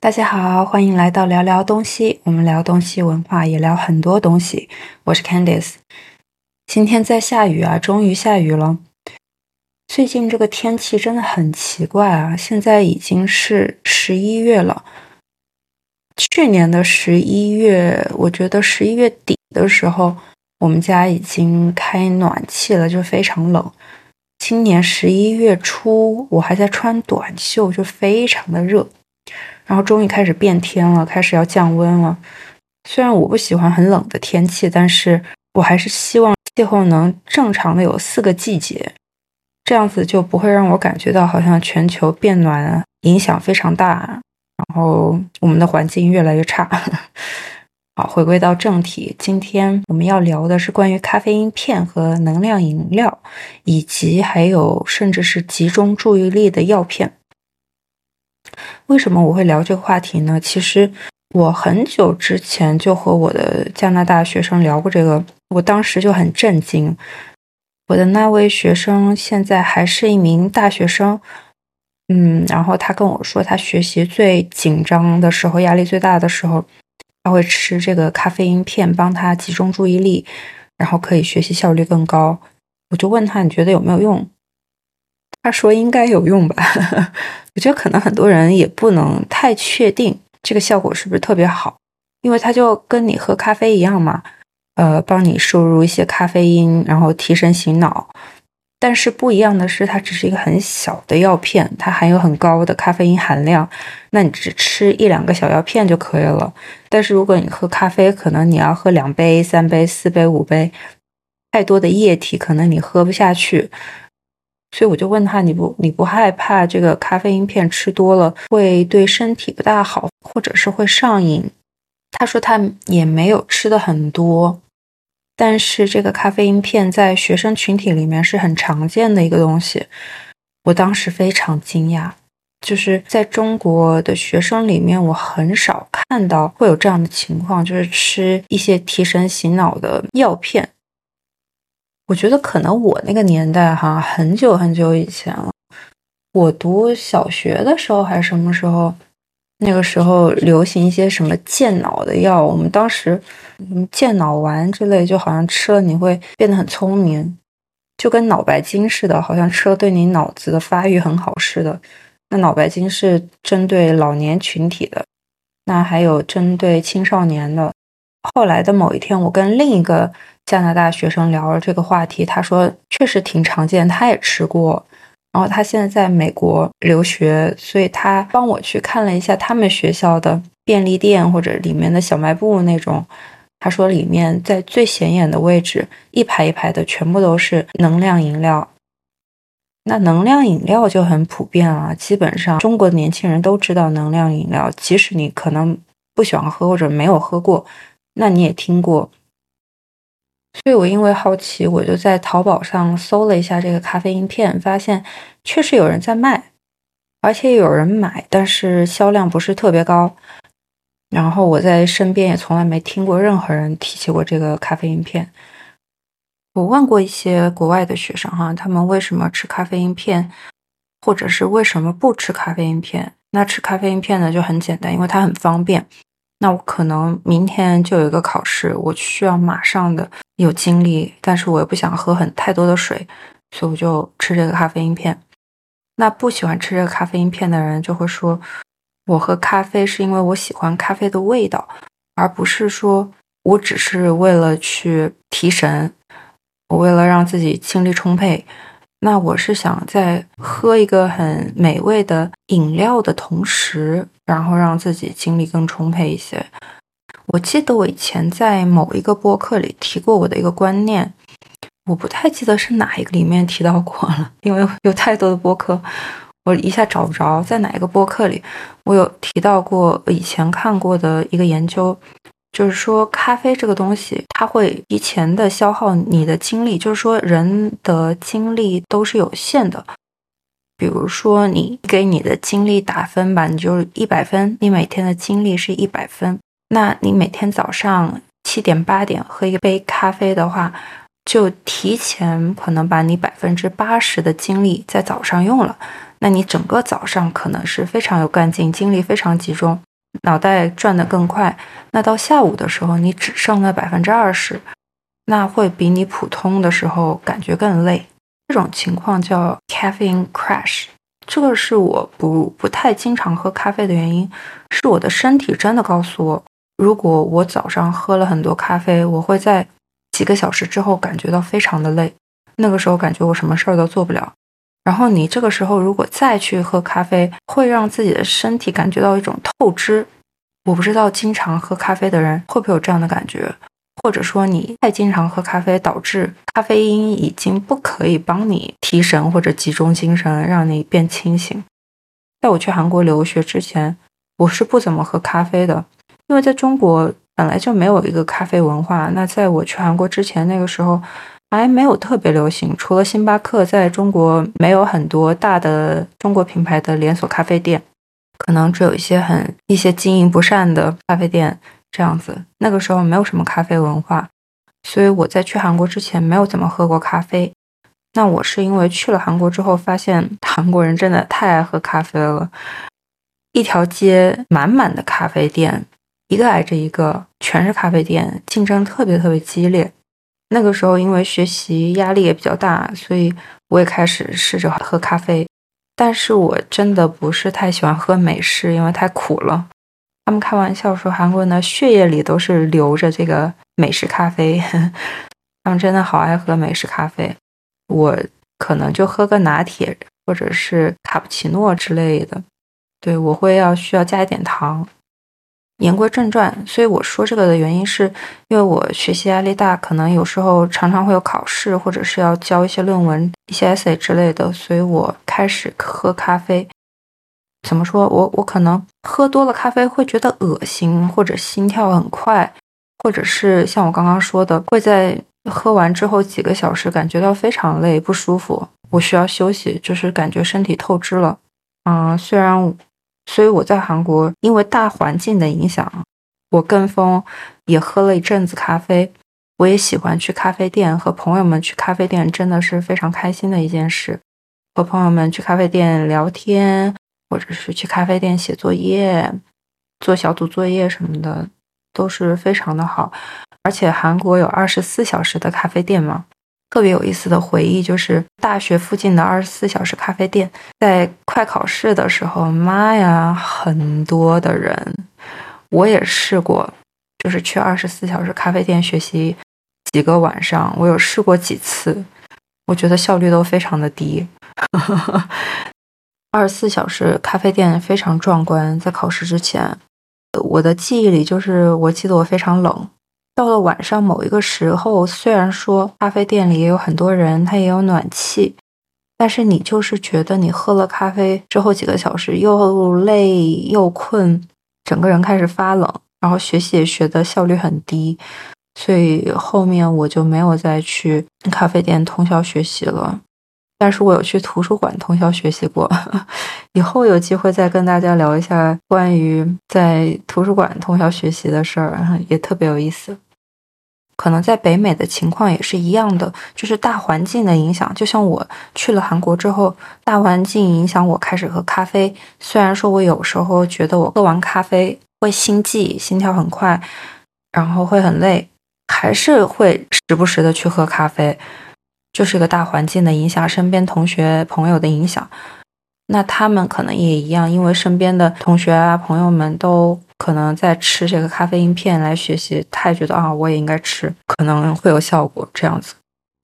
大家好，欢迎来到聊聊东西。我们聊东西文化，也聊很多东西。我是 Candice。今天在下雨啊，终于下雨了。最近这个天气真的很奇怪啊！现在已经是十一月了。去年的十一月，我觉得十一月底的时候，我们家已经开暖气了，就非常冷。今年十一月初，我还在穿短袖，就非常的热。然后终于开始变天了，开始要降温了。虽然我不喜欢很冷的天气，但是我还是希望气候能正常的有四个季节。这样子就不会让我感觉到好像全球变暖影响非常大，然后我们的环境越来越差。好，回归到正题，今天我们要聊的是关于咖啡因片和能量饮料，以及还有甚至是集中注意力的药片。为什么我会聊这个话题呢？其实我很久之前就和我的加拿大学生聊过这个，我当时就很震惊。我的那位学生现在还是一名大学生，嗯，然后他跟我说，他学习最紧张的时候、压力最大的时候，他会吃这个咖啡因片，帮他集中注意力，然后可以学习效率更高。我就问他，你觉得有没有用？他说应该有用吧。我觉得可能很多人也不能太确定这个效果是不是特别好，因为它就跟你喝咖啡一样嘛。呃，帮你摄入一些咖啡因，然后提神醒脑。但是不一样的是，它只是一个很小的药片，它含有很高的咖啡因含量。那你只吃一两个小药片就可以了。但是如果你喝咖啡，可能你要喝两杯、三杯、四杯、五杯，太多的液体可能你喝不下去。所以我就问他，你不你不害怕这个咖啡因片吃多了会对身体不大好，或者是会上瘾？他说他也没有吃的很多。但是这个咖啡因片在学生群体里面是很常见的一个东西，我当时非常惊讶，就是在中国的学生里面，我很少看到会有这样的情况，就是吃一些提神醒脑的药片。我觉得可能我那个年代哈，很久很久以前了，我读小学的时候还是什么时候。那个时候流行一些什么健脑的药，我们当时什么健脑丸之类，就好像吃了你会变得很聪明，就跟脑白金似的，好像吃了对你脑子的发育很好似的。那脑白金是针对老年群体的，那还有针对青少年的。后来的某一天，我跟另一个加拿大学生聊了这个话题，他说确实挺常见，他也吃过。然后他现在在美国留学，所以他帮我去看了一下他们学校的便利店或者里面的小卖部那种。他说里面在最显眼的位置，一排一排的全部都是能量饮料。那能量饮料就很普遍了，基本上中国的年轻人都知道能量饮料，即使你可能不喜欢喝或者没有喝过，那你也听过。所以我因为好奇，我就在淘宝上搜了一下这个咖啡因片，发现确实有人在卖，而且有人买，但是销量不是特别高。然后我在身边也从来没听过任何人提起过这个咖啡因片。我问过一些国外的学生哈，他们为什么吃咖啡因片，或者是为什么不吃咖啡因片？那吃咖啡因片呢就很简单，因为它很方便。那我可能明天就有一个考试，我需要马上的有精力，但是我又不想喝很太多的水，所以我就吃这个咖啡因片。那不喜欢吃这个咖啡因片的人就会说，我喝咖啡是因为我喜欢咖啡的味道，而不是说我只是为了去提神，我为了让自己精力充沛。那我是想在喝一个很美味的饮料的同时，然后让自己精力更充沛一些。我记得我以前在某一个播客里提过我的一个观念，我不太记得是哪一个里面提到过了，因为有太多的播客，我一下找不着在哪一个播客里我有提到过以前看过的一个研究。就是说，咖啡这个东西，它会提前的消耗你的精力。就是说，人的精力都是有限的。比如说，你给你的精力打分吧，你就一百分，你每天的精力是一百分。那你每天早上七点八点喝一杯咖啡的话，就提前可能把你百分之八十的精力在早上用了。那你整个早上可能是非常有干劲，精力非常集中。脑袋转得更快。那到下午的时候，你只剩了百分之二十，那会比你普通的时候感觉更累。这种情况叫 caffeine crash。这个是我不不太经常喝咖啡的原因，是我的身体真的告诉我，如果我早上喝了很多咖啡，我会在几个小时之后感觉到非常的累，那个时候感觉我什么事儿都做不了。然后你这个时候如果再去喝咖啡，会让自己的身体感觉到一种透支。我不知道经常喝咖啡的人会不会有这样的感觉。或者说你太经常喝咖啡，导致咖啡因已经不可以帮你提神或者集中精神，让你变清醒。在我去韩国留学之前，我是不怎么喝咖啡的，因为在中国本来就没有一个咖啡文化。那在我去韩国之前，那个时候还没有特别流行，除了星巴克，在中国没有很多大的中国品牌的连锁咖啡店，可能只有一些很一些经营不善的咖啡店。这样子，那个时候没有什么咖啡文化，所以我在去韩国之前没有怎么喝过咖啡。那我是因为去了韩国之后，发现 韩国人真的太爱喝咖啡了，一条街满满的咖啡店，一个挨着一个，全是咖啡店，竞争特别特别激烈。那个时候因为学习压力也比较大，所以我也开始试着喝咖啡，但是我真的不是太喜欢喝美式，因为太苦了。他们开玩笑说，韩国人的血液里都是流着这个美式咖啡，他们真的好爱喝美式咖啡。我可能就喝个拿铁或者是卡布奇诺之类的，对我会要需要加一点糖。言归正传，所以我说这个的原因是因为我学习压力大，可能有时候常常会有考试，或者是要交一些论文、一些 essay 之类的，所以我开始喝咖啡。怎么说？我我可能喝多了咖啡会觉得恶心，或者心跳很快，或者是像我刚刚说的，会在喝完之后几个小时感觉到非常累不舒服，我需要休息，就是感觉身体透支了。嗯，虽然，所以我在韩国因为大环境的影响，我跟风也喝了一阵子咖啡，我也喜欢去咖啡店和朋友们去咖啡店，真的是非常开心的一件事，和朋友们去咖啡店聊天。或者是去咖啡店写作业、做小组作业什么的，都是非常的好。而且韩国有二十四小时的咖啡店嘛，特别有意思的回忆就是大学附近的二十四小时咖啡店，在快考试的时候，妈呀，很多的人。我也试过，就是去二十四小时咖啡店学习几个晚上，我有试过几次，我觉得效率都非常的低。二十四小时咖啡店非常壮观。在考试之前，我的记忆里就是，我记得我非常冷。到了晚上某一个时候，虽然说咖啡店里也有很多人，它也有暖气，但是你就是觉得你喝了咖啡之后几个小时又累又困，整个人开始发冷，然后学习也学的效率很低，所以后面我就没有再去咖啡店通宵学习了。但是我有去图书馆通宵学习过，以后有机会再跟大家聊一下关于在图书馆通宵学习的事儿，也特别有意思。可能在北美的情况也是一样的，就是大环境的影响。就像我去了韩国之后，大环境影响我开始喝咖啡。虽然说我有时候觉得我喝完咖啡会心悸、心跳很快，然后会很累，还是会时不时的去喝咖啡。就是一个大环境的影响，身边同学朋友的影响，那他们可能也一样，因为身边的同学啊朋友们都可能在吃这个咖啡因片来学习，他也觉得啊我也应该吃，可能会有效果这样子。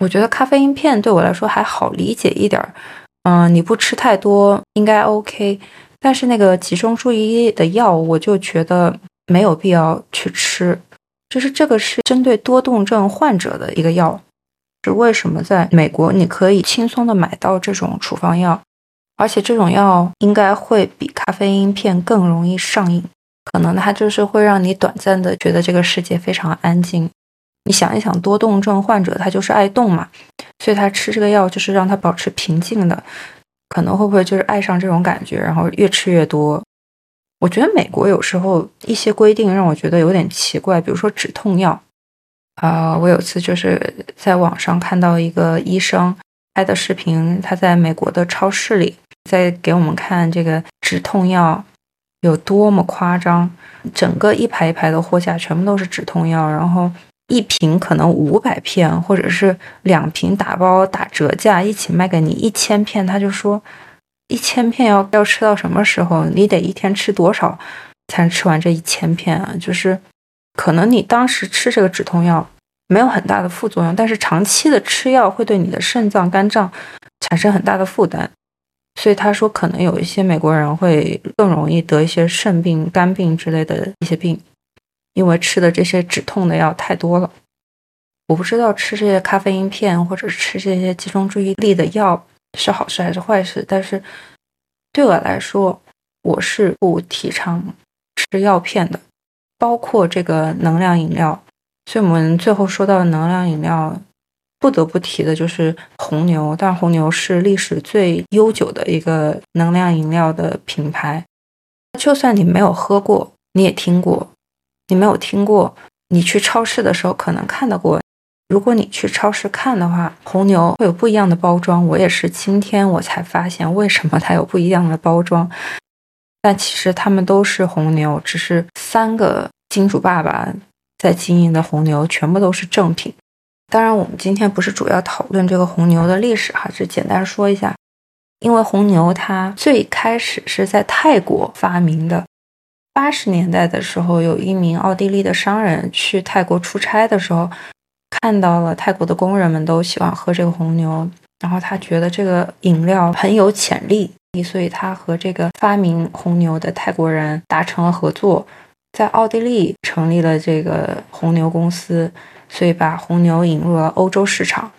我觉得咖啡因片对我来说还好理解一点儿，嗯，你不吃太多应该 OK，但是那个集中注意力的药，我就觉得没有必要去吃，就是这个是针对多动症患者的一个药。是为什么在美国你可以轻松的买到这种处方药，而且这种药应该会比咖啡因片更容易上瘾，可能它就是会让你短暂的觉得这个世界非常安静。你想一想，多动症患者他就是爱动嘛，所以他吃这个药就是让他保持平静的，可能会不会就是爱上这种感觉，然后越吃越多？我觉得美国有时候一些规定让我觉得有点奇怪，比如说止痛药。啊我有次就是在网上看到一个医生拍的视频他在美国的超市里在给我们看这个止痛药有多么夸张整个一排一排的货架全部都是止痛药然后一瓶可能五百片或者是两瓶打包打折价一起卖给你一千片他就说一千片要要吃到什么时候？你得一天吃多少才能吃完这一千片啊？就是可能你当时吃这个止痛药没有很大的副作用但是长期的吃药会对你的肾脏肝脏产生很大的负担。所以他说可能有一些美国人会更容易得一些肾病肝病之类的一些病因为吃的这些止痛的药太多了。我不知道吃这些咖啡因片或者吃这些集中注意力的药是好事还是坏事但是对我来说我是不提倡吃药片的包括这个能量饮料，所以我们最后说到的能量饮料不得不提的就是红牛。但红牛是历史最悠久的一个能量饮料的品牌，就算你没有喝过，你也听过，你没有听过。你去超市的时候可能看到过，如果你去超市看的话，红牛会有不一样的包装。我也是今天我才发现，为什么它有不一样的包装。但其实他们都是红牛，只是三个金主爸爸在经营的红牛全部都是正品。当然，我们今天不是主要讨论这个红牛的历史哈，只简单说一下，因为红牛它最开始是在泰国发明的。八十年代的时候，有一名奥地利的商人去泰国出差的时候，看到了泰国的工人们都喜欢喝这个红牛，然后他觉得这个饮料很有潜力所以他和这个发明红牛的泰国人达成了合作在奥地利成立了这个红牛公司所以把红牛引入了欧洲市场。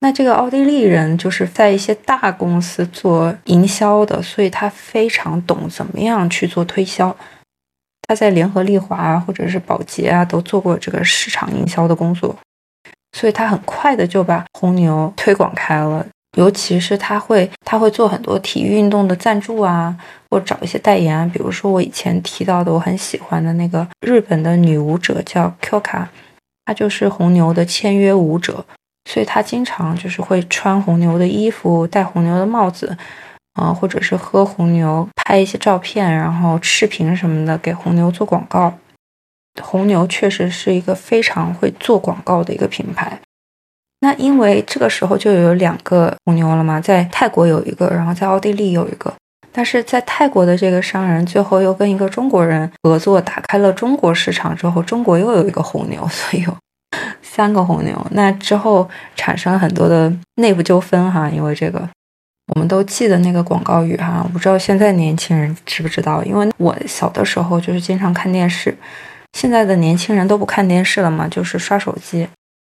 那这个奥地利人就是在一些大公司做营销的所以他非常懂怎么样去做推销。他在联合利华或者是宝洁啊都做过这个市场营销的工作。所以他很快的就把红牛推广开了。尤其是他会他会做很多体育运动的赞助啊或找一些代言比如说我以前提到的我很喜欢的那个日本的女舞者叫 koka 她就是红牛的签约舞者。所以她经常就是会穿红牛的衣服戴红牛的帽子啊或者是喝红牛拍一些照片然后视频什么的给红牛做广告。红牛确实是一个非常会做广告的一个品牌。那因为这个时候就有两个红牛了嘛，在泰国有一个，然后在奥地利有一个。但是在泰国的这个商人最后又跟一个中国人合作，打开了中国市场之后，中国又有一个红牛，所以有三个红牛。那之后产生了很多的内部纠纷哈，因为这个我们都记得那个广告语哈，我不知道现在年轻人知不知道，因为我小的时候就是经常看电视，现在的年轻人都不看电视了嘛就是刷手机。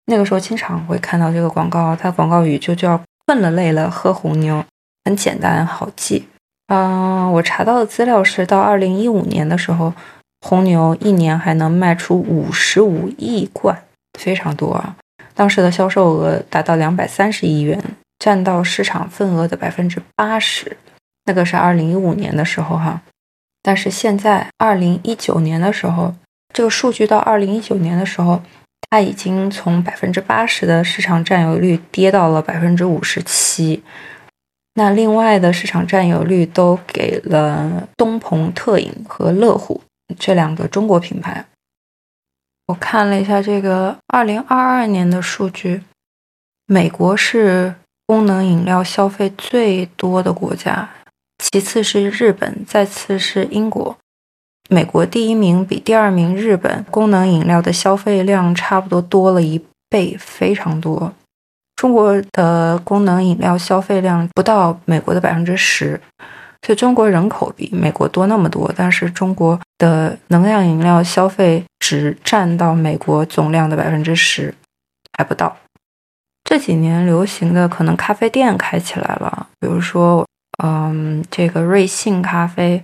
那个时候经常会看到这个广告它广告语就叫困了累了喝红牛很简单好记。嗯我查到的资料是到二零一五年的时候红牛一年还能卖出五十五亿罐非常多啊。当时的销售额达到两百三十亿元占到市场份额的百分之八十。那个是二零一五年的时候哈。但是现在二零一九年的时候这个数据到二零一九年的时候它已经从百分之八十的市场占有率跌到了百分之五十七。那另外的市场占有率都给了东鹏特饮和乐虎这两个中国品牌。我看了一下这个二零二二年的数据美国是功能饮料消费最多的国家其次是日本再次是英国美国第一名比第二名日本功能饮料的消费量差不多多了一倍非常多。中国的功能饮料消费量不到美国的百分之十所以中国人口比美国多那么多但是中国的能量饮料消费只占到美国总量的百分之十还不到。这几年流行的可能咖啡店开起来了比如说嗯这个瑞幸咖啡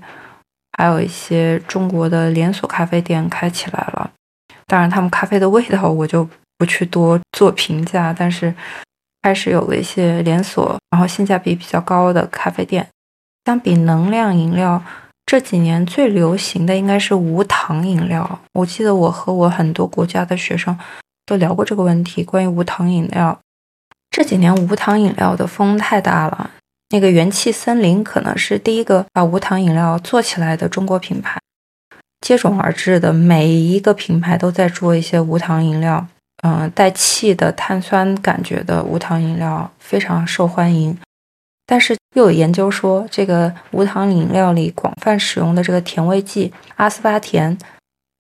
还有一些中国的连锁咖啡店开起来了。当然他们咖啡的味道我就不去多做评价但是开始有了一些连锁然后性价比比较高的咖啡店。相比能量饮料这几年最流行的应该是无糖饮料。我记得我和我很多国家的学生都聊过这个问题关于无糖饮料这几年无糖饮料的风太大了。那个元气森林可能是第一个把无糖饮料做起来的中国品牌。接踵而至的每一个品牌都在做一些无糖饮料，嗯，带气的碳酸感觉的无糖饮料非常受欢迎。但是又有研究说，这个无糖饮料里广泛使用的这个甜味剂阿斯巴甜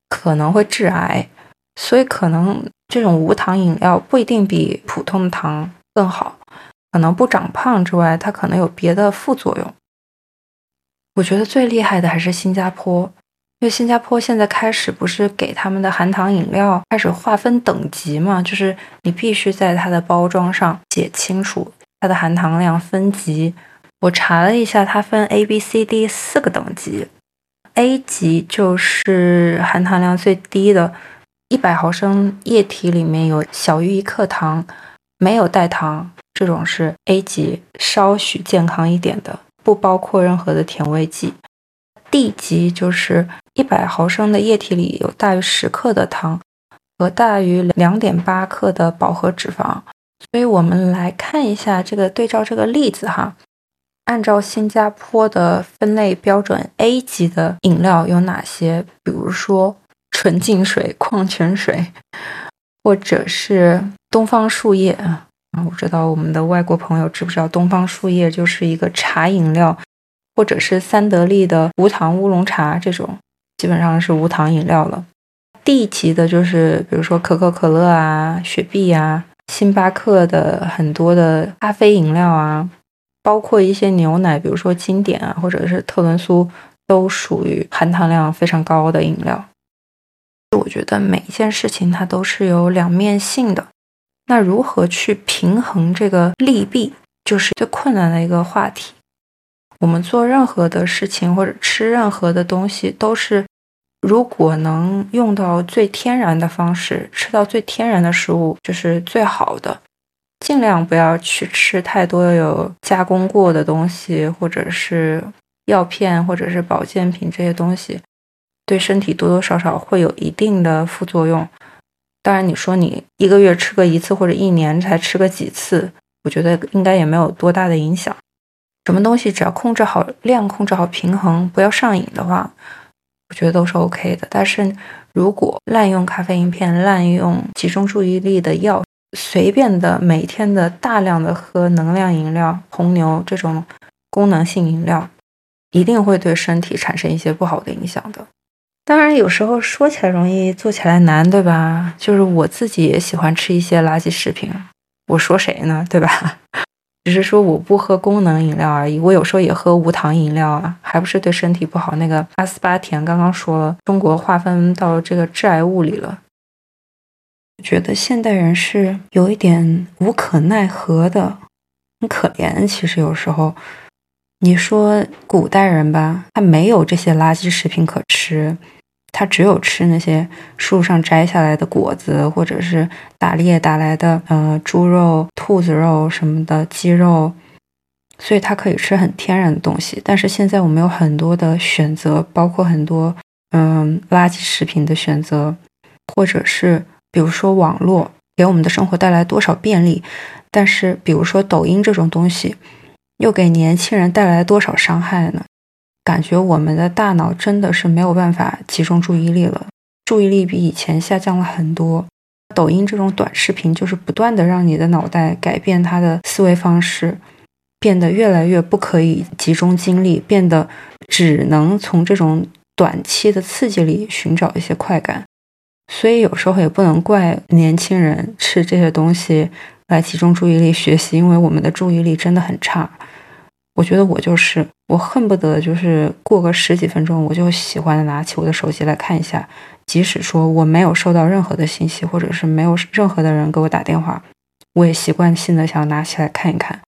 可能会致癌，所以可能这种无糖饮料不一定比普通的糖更好。可能不长胖之外，它可能有别的副作用。我觉得最厉害的还是新加坡，因为新加坡现在开始不是给他们的含糖饮料开始划分等级嘛，就是你必须在它的包装上写清楚它的含糖量分级。我查了一下，它分 A、B、C、D 四个等级，A 级就是含糖量最低的，一百毫升液体里面有小于一克糖，没有代糖。这种是 A 级，稍许健康一点的，不包括任何的甜味剂。D 级就是一百毫升的液体里有大于十克的糖和大于两点八克的饱和脂肪。所以我们来看一下这个对照这个例子哈，按照新加坡的分类标准，A 级的饮料有哪些？比如说纯净水、矿泉水，或者是东方树叶啊。啊，我知道我们的外国朋友知不知道东方树叶就是一个茶饮料，或者是三得利的无糖乌龙茶这种，基本上是无糖饮料了。D 级的就是比如说可口可乐啊、雪碧啊、星巴克的很多的咖啡饮料啊，包括一些牛奶，比如说经典啊，或者是特仑苏，都属于含糖量非常高的饮料。我觉得每一件事情它都是有两面性的。那如何去平衡这个利弊，就是最困难的一个话题。我们做任何的事情或者吃任何的东西，都是如果能用到最天然的方式，吃到最天然的食物，就是最好的。尽量不要去吃太多有加工过的东西，或者是药片或者是保健品这些东西，对身体多多少少会有一定的副作用。当然，你说你一个月吃个一次，或者一年才吃个几次，我觉得应该也没有多大的影响。什么东西只要控制好量，控制好平衡，不要上瘾的话，我觉得都是 OK 的。但是如果滥用咖啡因片、滥用集中注意力的药，随便的每天的大量的喝能量饮料、红牛这种功能性饮料，一定会对身体产生一些不好的影响的。当然，有时候说起来容易，做起来难，对吧？就是我自己也喜欢吃一些垃圾食品，我说谁呢？对吧？只是说我不喝功能饮料而已。我有时候也喝无糖饮料啊，还不是对身体不好。那个阿斯巴甜刚刚说了，中国划分到这个致癌物里了。觉得现代人是有一点无可奈何的，很可怜。其实有时候。你说古代人吧，他没有这些垃圾食品可吃，他只有吃那些树上摘下来的果子，或者是打猎打来的呃猪肉、兔子肉什么的鸡肉，所以他可以吃很天然的东西。但是现在我们有很多的选择，包括很多嗯垃圾食品的选择，或者是比如说网络给我们的生活带来多少便利，但是比如说抖音这种东西。又给年轻人带来多少伤害呢？感觉我们的大脑真的是没有办法集中注意力了，注意力比以前下降了很多。抖音这种短视频就是不断的让你的脑袋改变它的思维方式，变得越来越不可以集中精力，变得只能从这种短期的刺激里寻找一些快感。所以有时候也不能怪年轻人吃这些东西来集中注意力学习，因为我们的注意力真的很差。我觉得我就是，我恨不得就是过个十几分钟，我就喜欢拿起我的手机来看一下，即使说我没有收到任何的信息，或者是没有任何的人给我打电话，我也习惯性的想要拿起来看一看。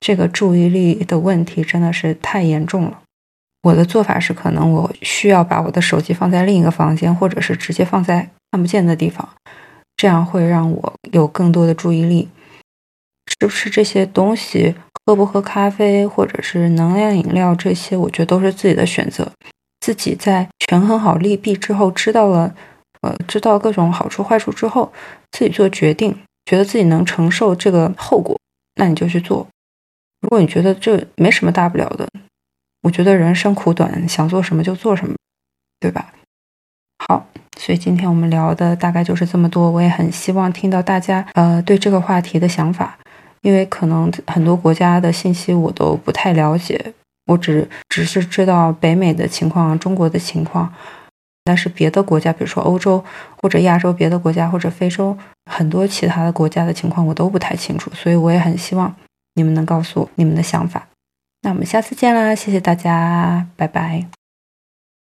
这个注意力的问题真的是太严重了。我的做法是，可能我需要把我的手机放在另一个房间，或者是直接放在看不见的地方，这样会让我有更多的注意力。是不是这些东西？喝不喝咖啡，或者是能量饮料，这些我觉得都是自己的选择。自己在权衡好利弊之后，知道了，呃，知道各种好处坏处之后，自己做决定，觉得自己能承受这个后果，那你就去做。如果你觉得这没什么大不了的，我觉得人生苦短，想做什么就做什么，对吧？好，所以今天我们聊的大概就是这么多。我也很希望听到大家呃对这个话题的想法，因为可能很多国家的信息我都不太了解，我只只是知道北美的情况、中国的情况，但是别的国家，比如说欧洲或者亚洲别的国家或者非洲很多其他的国家的情况我都不太清楚，所以我也很希望你们能告诉我你们的想法。那我们下次见啦，谢谢大家，拜拜。